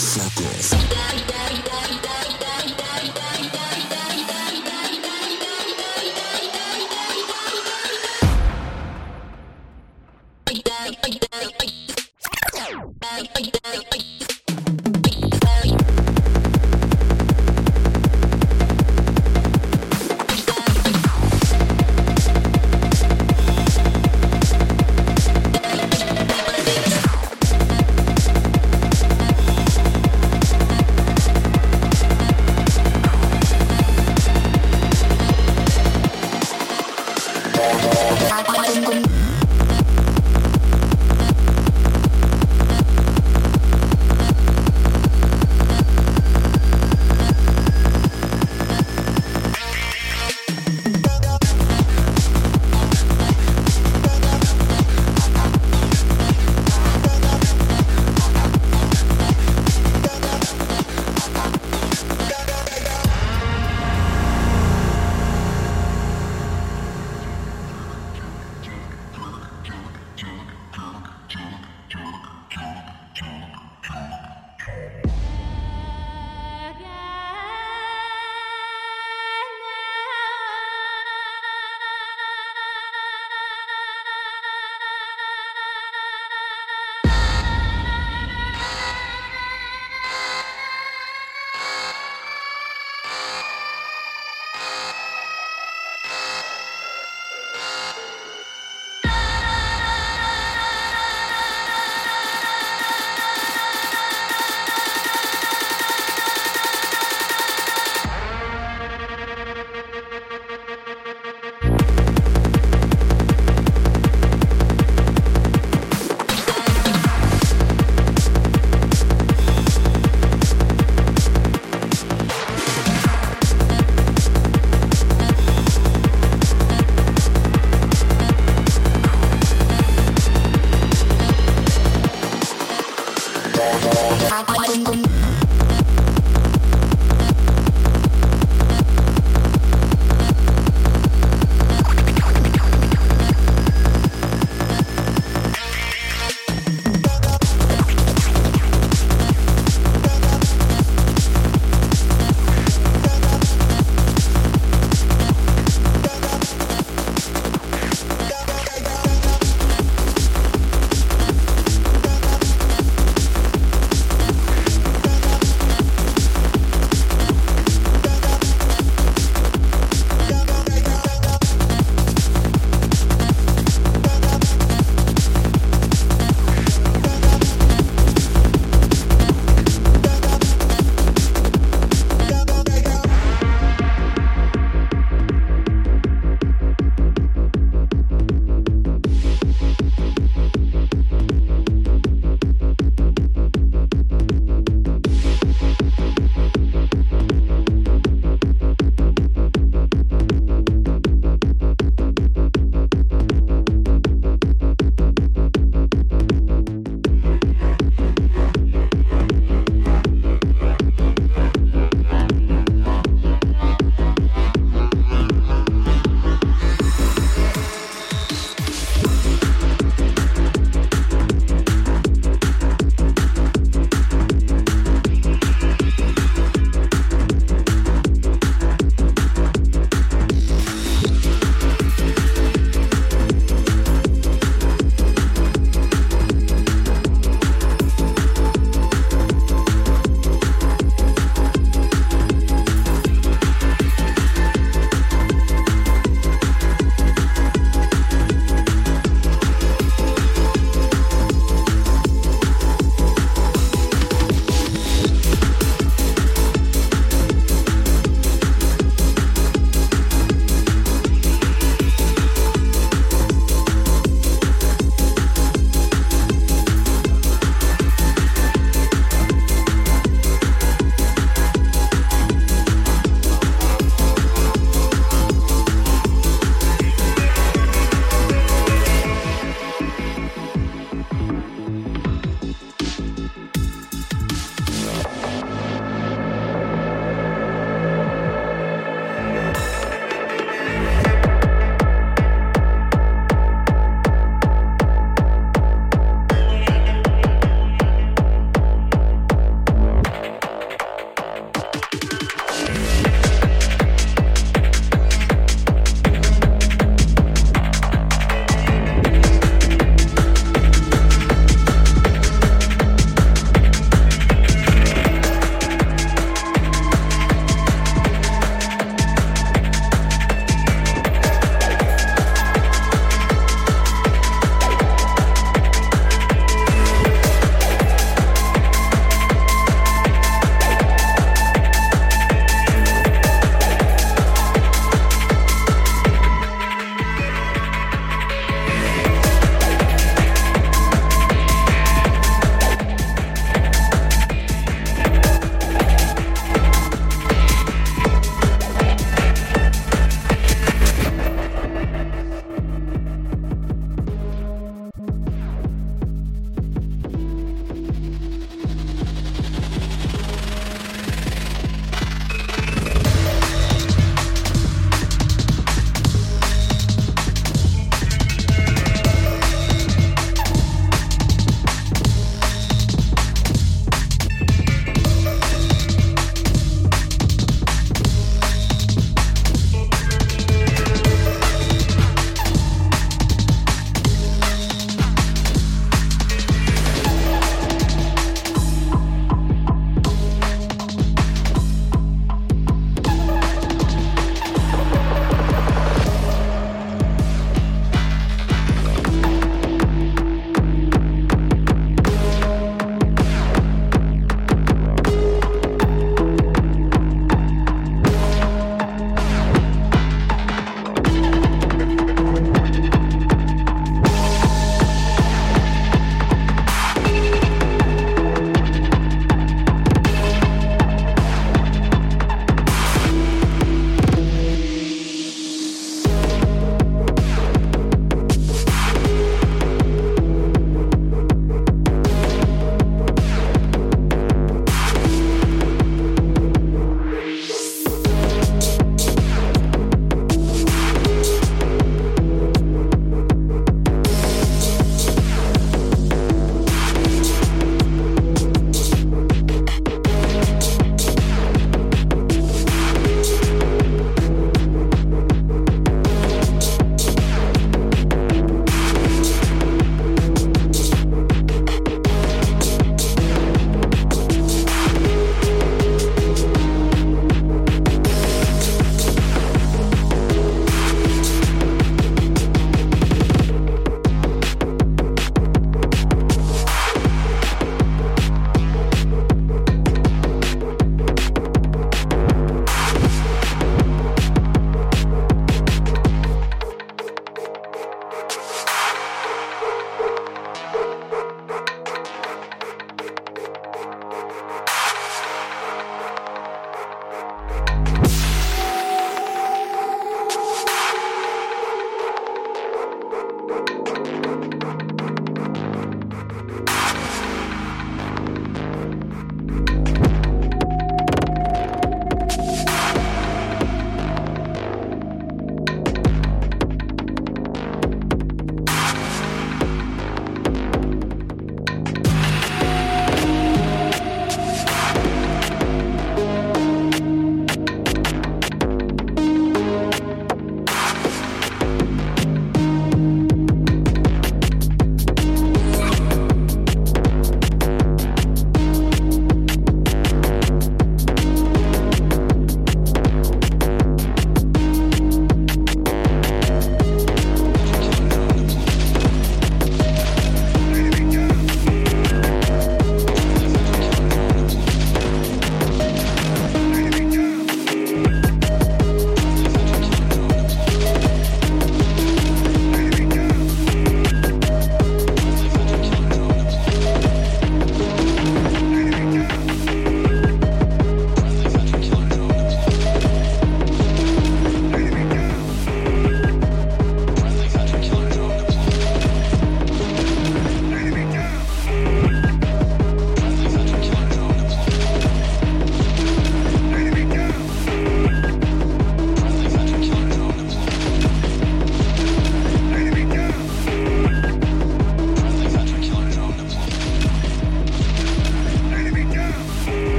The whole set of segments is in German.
Fuck off.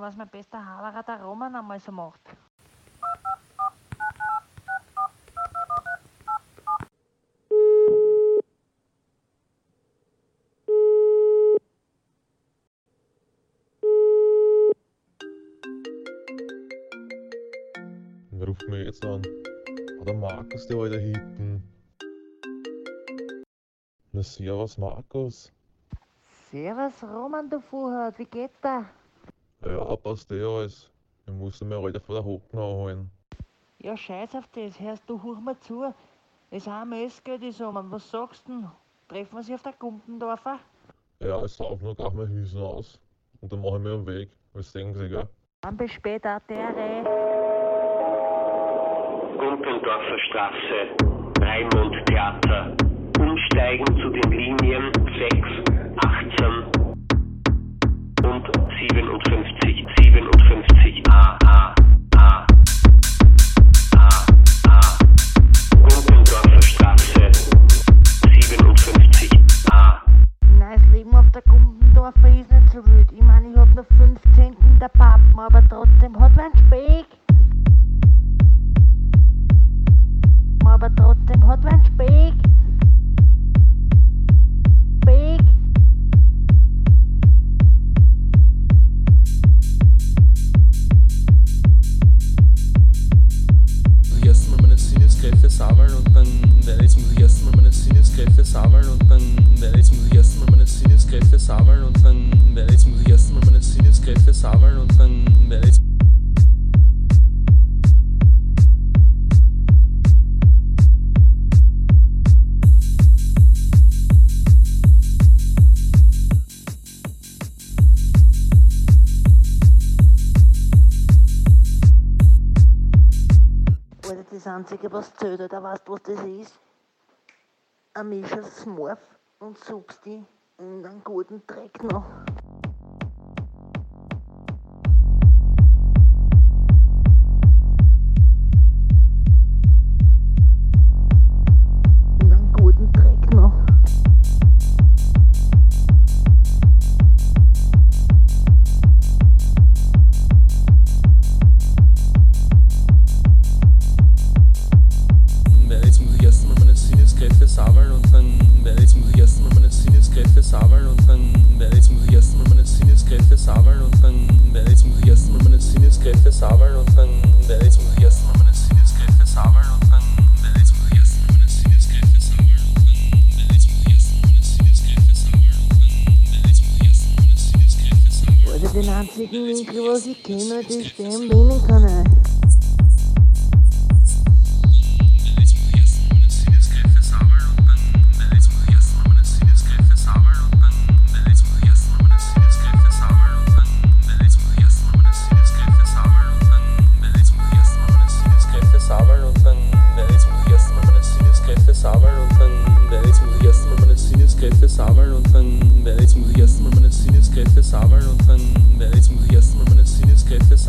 was mein bester Haberer der Roman einmal so macht. Wer ruft mich jetzt an? Ah, der Markus, der alte hinten. Na, servus, Markus. Servus, Roman, du Fuhrhaut, wie geht's da? Ja, passt eh alles. Ich muss mir heute von der Hocken anholen. Ja, scheiß auf das, hörst du, hör mal zu. Es haben Essgeld ist um. Was sagst du denn? Treffen wir sie auf der Gumpendorfer? Ja, es saufen noch gleich mal Hüsen aus. Und dann mache ich mir einen Weg. Was denken Sie, gell? Dann bis später, Tere. Gumpendorfer Straße, Raimund Theater. Umsteigen zu den Linien 6 was das ist? Ein Mischers Smurf und suchst die in einen guten Dreck noch.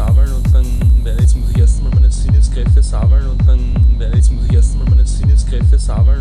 sammeln und dann werde ich, jetzt muss ich erstmal meine Sinneskräfte sammeln und dann werde ich, jetzt muss ich erstmal meine Sinneskräfte sammeln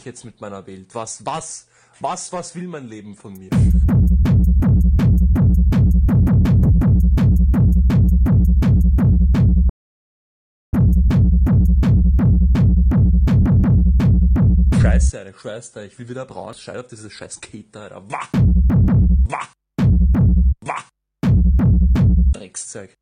ich jetzt mit meiner Welt? Was, was, was, was will mein Leben von mir? Scheiße, eine Scheiße, ich will wieder Braut, Scheiße, auf diese scheiß Keter, Alter. Wah! Wah! Wah! Dreckszeug.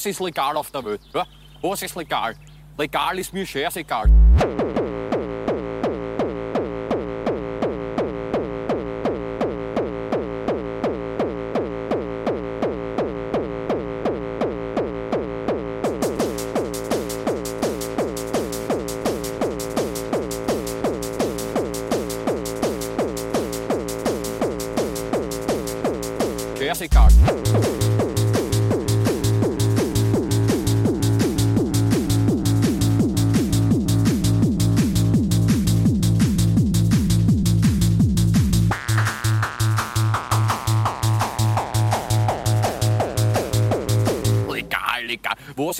Was ist legal auf der Welt? Was ist legal? Legal ist mir. Scheißegal.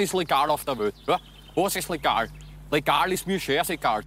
Ist legal auf der Welt? Ja? Was ist legal? Legal ist mir scheißegal.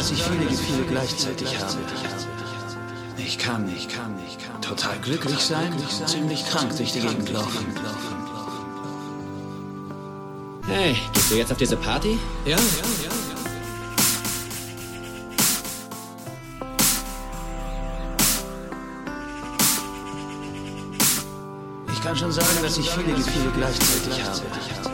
Dass ich viele Gefühle gleichzeitig habe. Ich kann, ich kann, ich kann total glücklich sein, ziemlich krank durch die Gegend laufen. Hey, gehst du jetzt auf diese Party? Ja, ja, ja. Ich kann schon sagen, dass ich viele Gefühle gleichzeitig habe.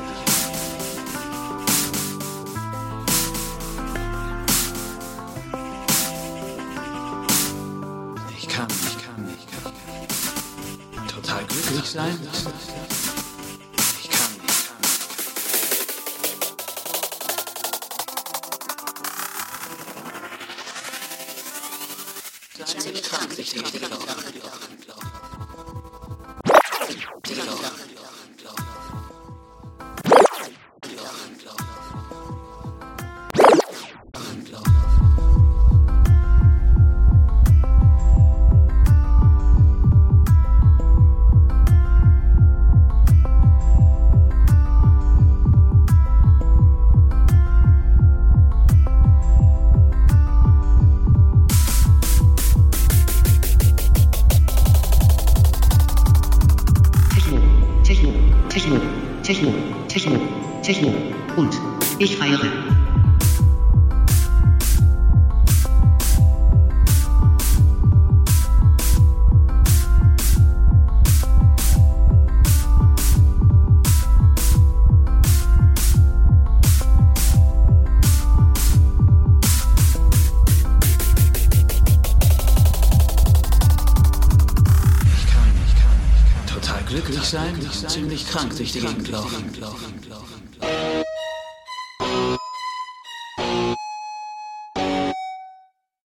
Ziemlich krank durch die Gegend laufen.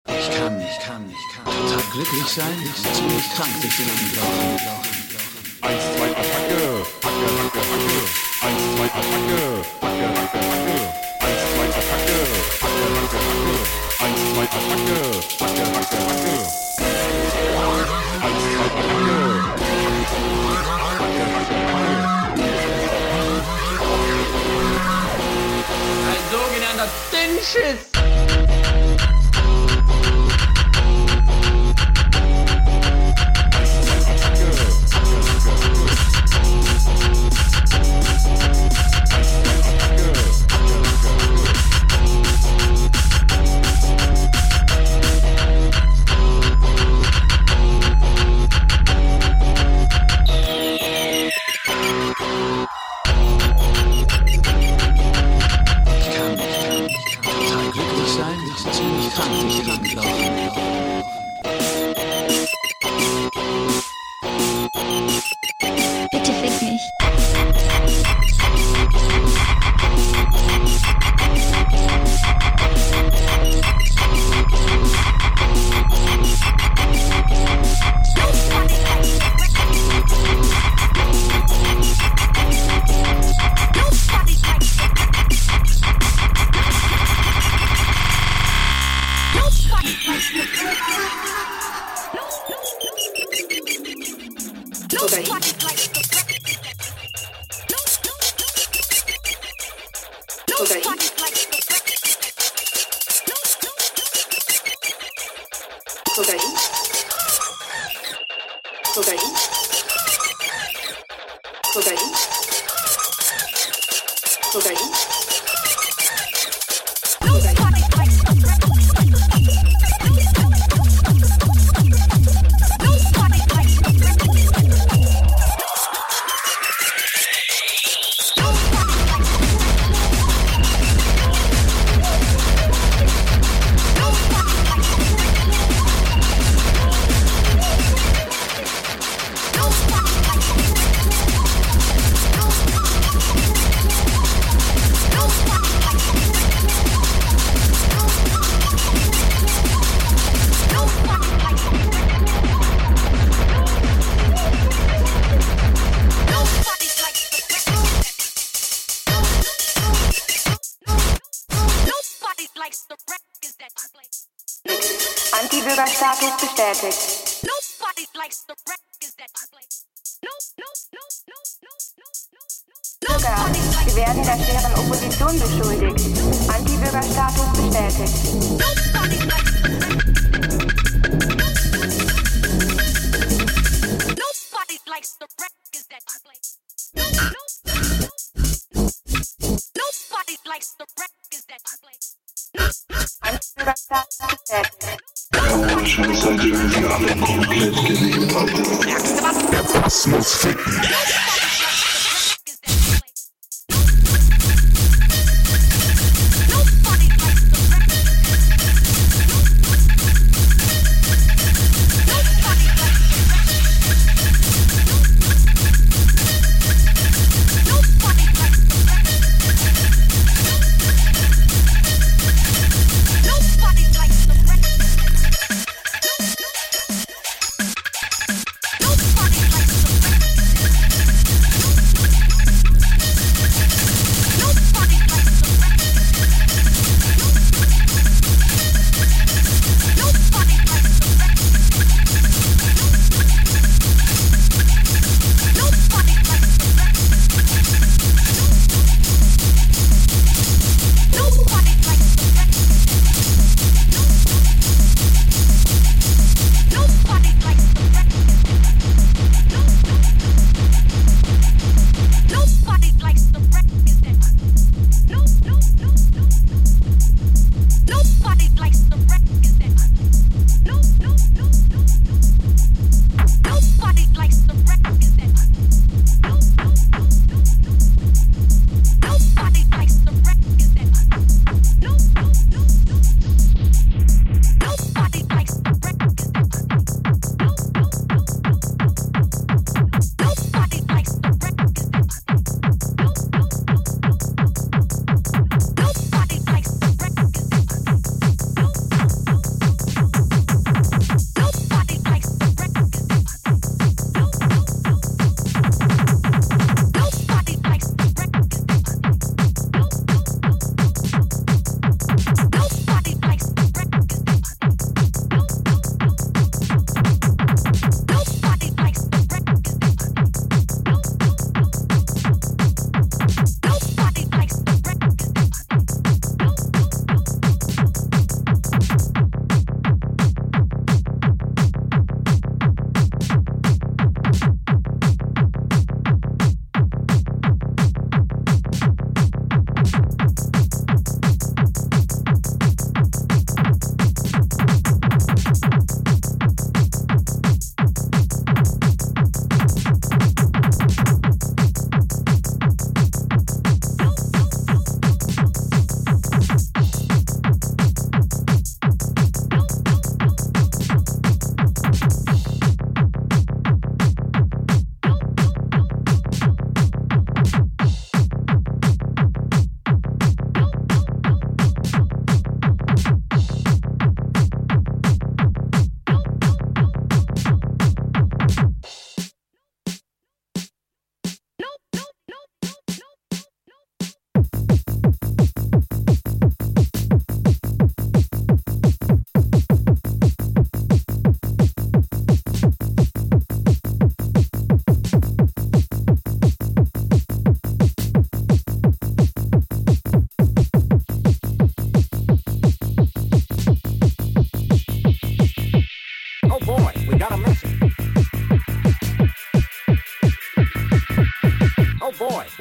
Ich kann, ich kann, ich kann total glücklich sein, ziemlich krank durch die Gegend laufen. a thin shit.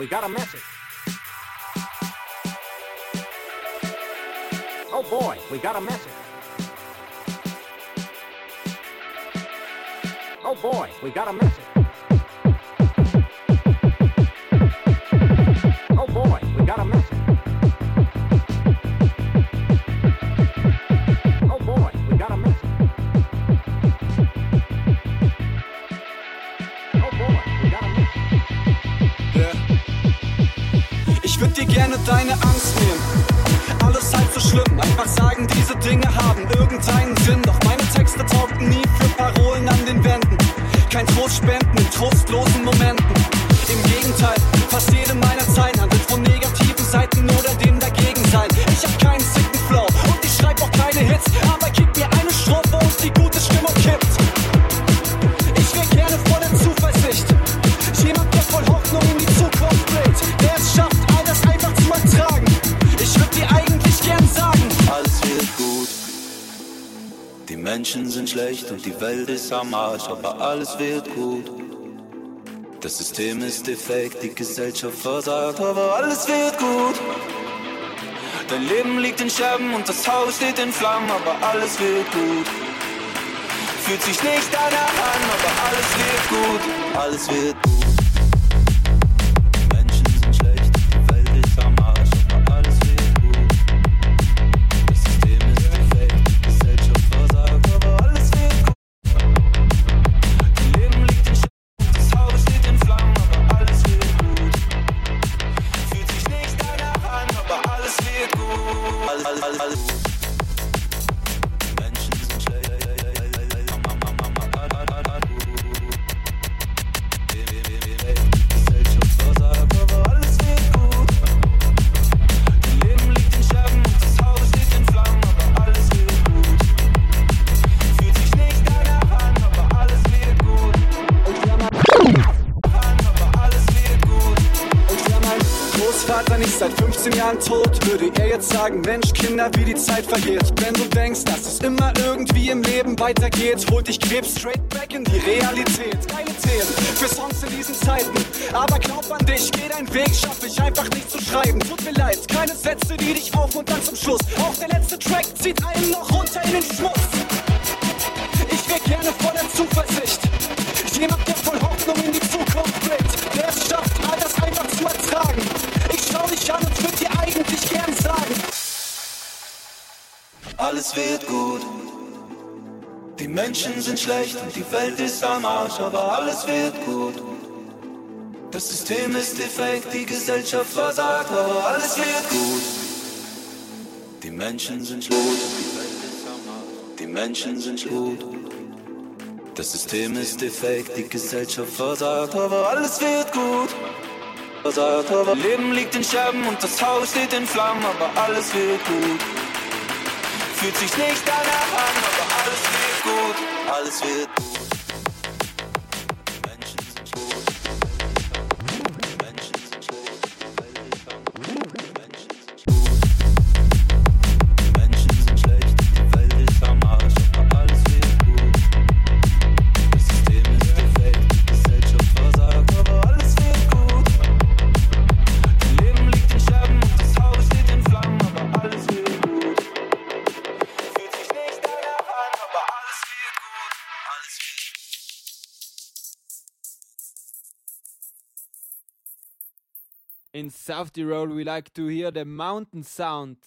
We got a mess. deine Angst nehmen. Alles halb so schlimm, einfach sagen, diese Dinge haben irgendeinen Sinn. Doch meine Texte taugten nie für Parolen an den Wänden. Kein Trost spenden in trostlosen Momenten. Menschen sind schlecht und die Welt ist am Arsch, aber alles wird gut. Das System ist defekt, die Gesellschaft versagt, aber alles wird gut. Dein Leben liegt in Scherben und das Haus steht in Flammen, aber alles wird gut. Fühlt sich nicht danach an, aber alles wird gut, alles wird gut. am Arsch, aber alles wird gut. Das System ist defekt, die Gesellschaft versagt, aber alles wird gut. Die Menschen sind schlot. Die Menschen sind schlot. Das System ist defekt, die Gesellschaft versagt, aber alles wird gut. Versagt, aber Leben liegt in Scherben und das Haus steht in Flammen, aber alles wird gut. Fühlt sich nicht danach an, aber alles wird gut, alles wird gut. In South Tyrol, we like to hear the mountain sound.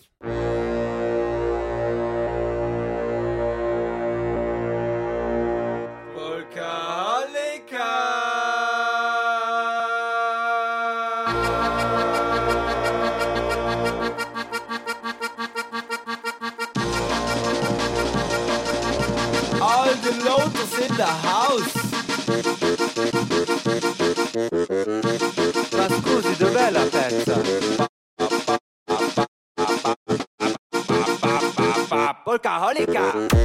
All the lotus in the house. alcohólica.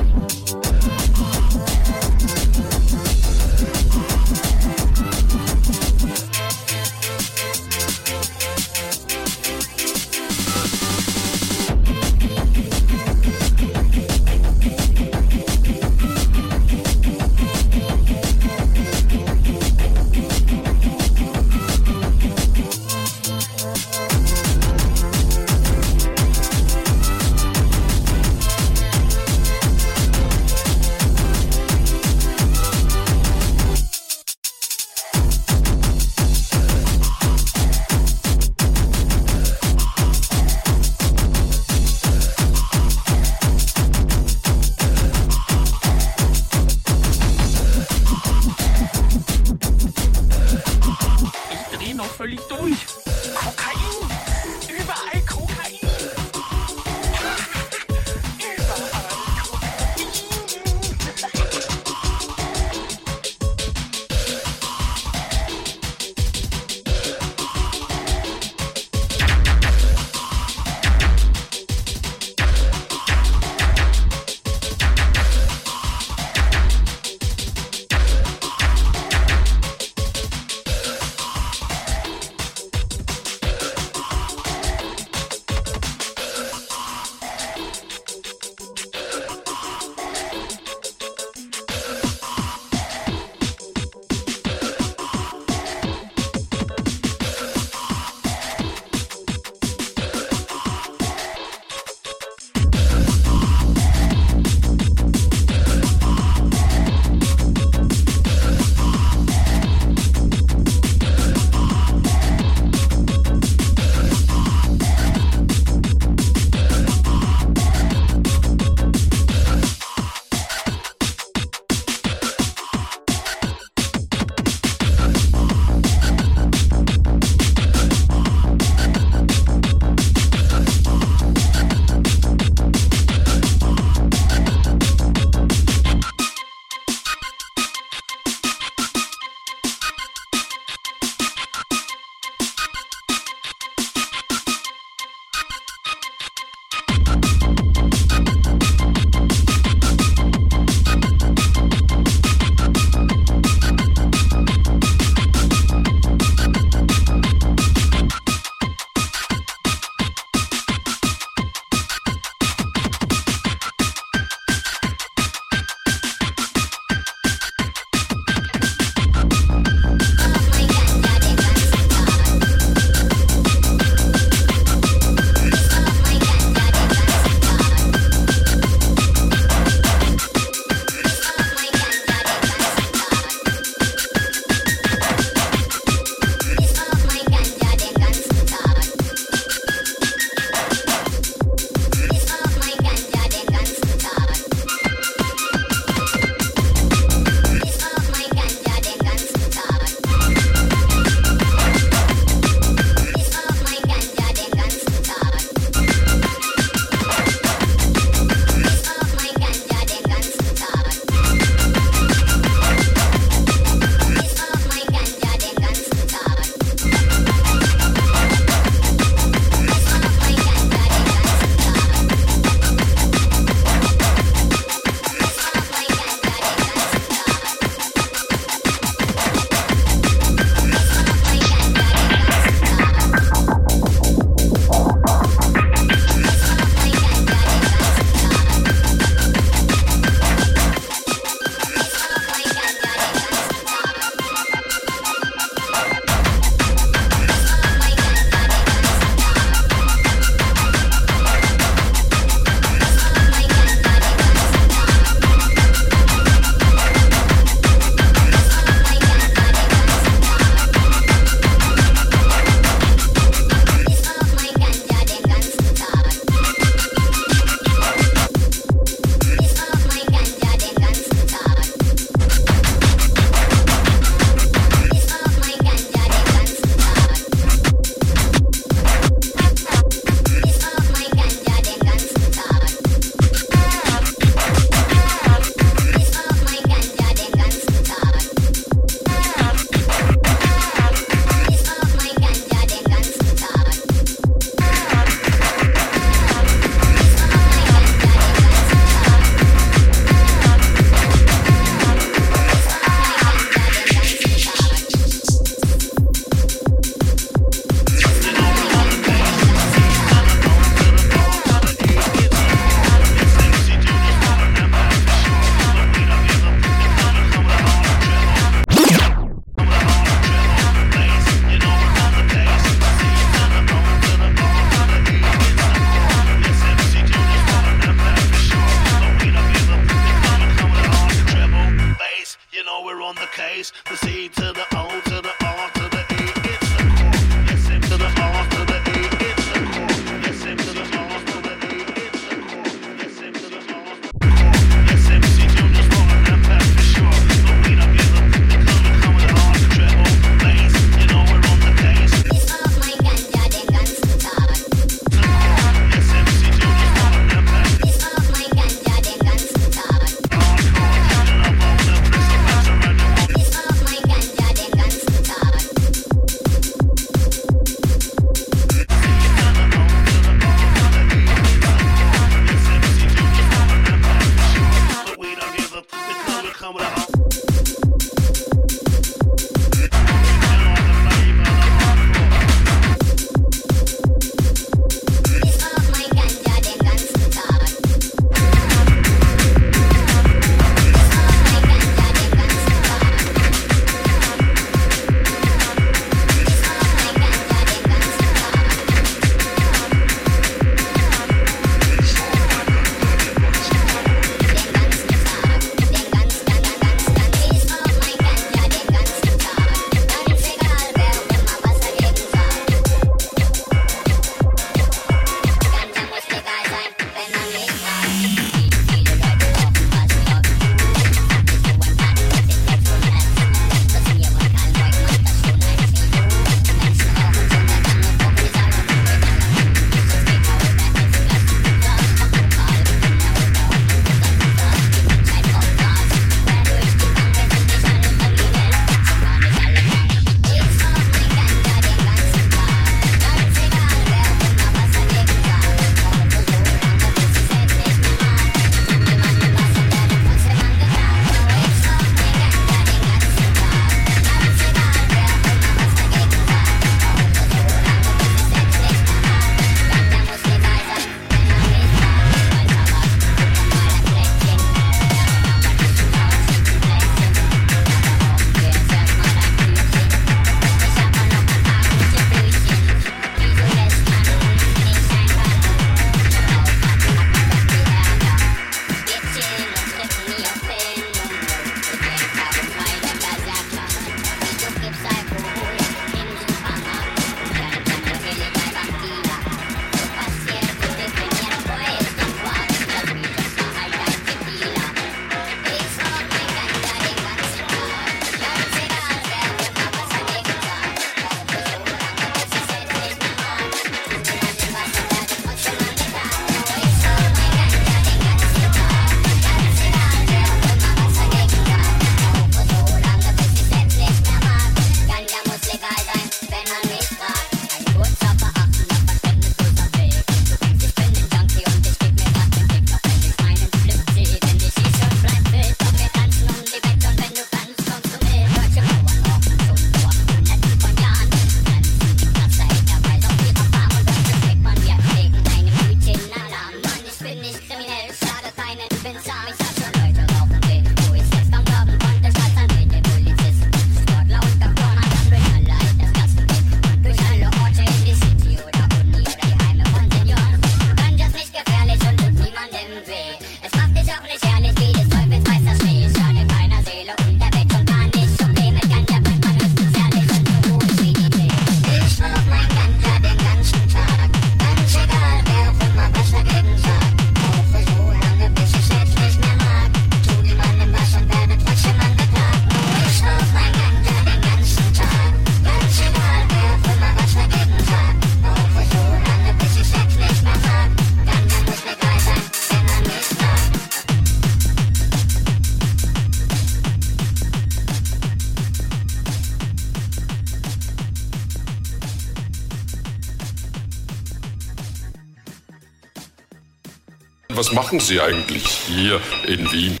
Was machen Sie eigentlich hier in Wien?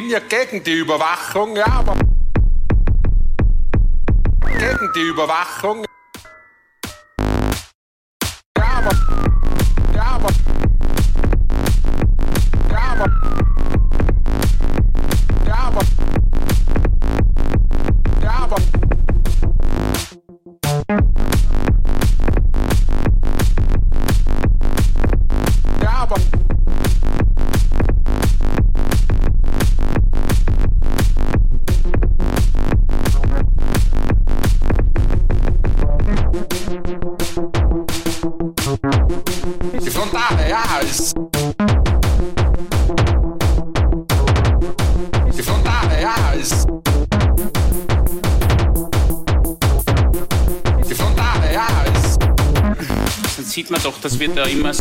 bin ja gegen die Überwachung, ja, aber gegen die Überwachung, Hay más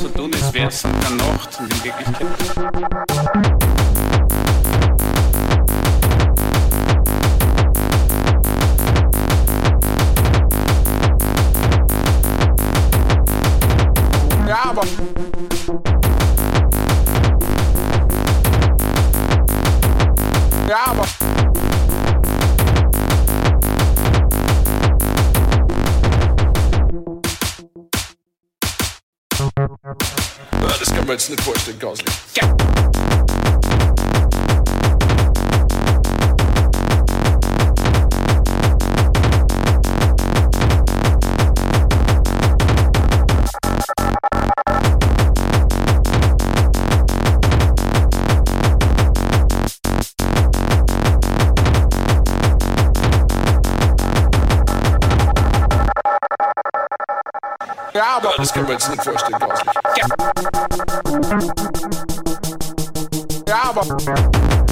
Roberts and of course to Gosling. Yeah. Album. Das können wir jetzt nicht vorstellen, glaube ich. Ja. Bravo.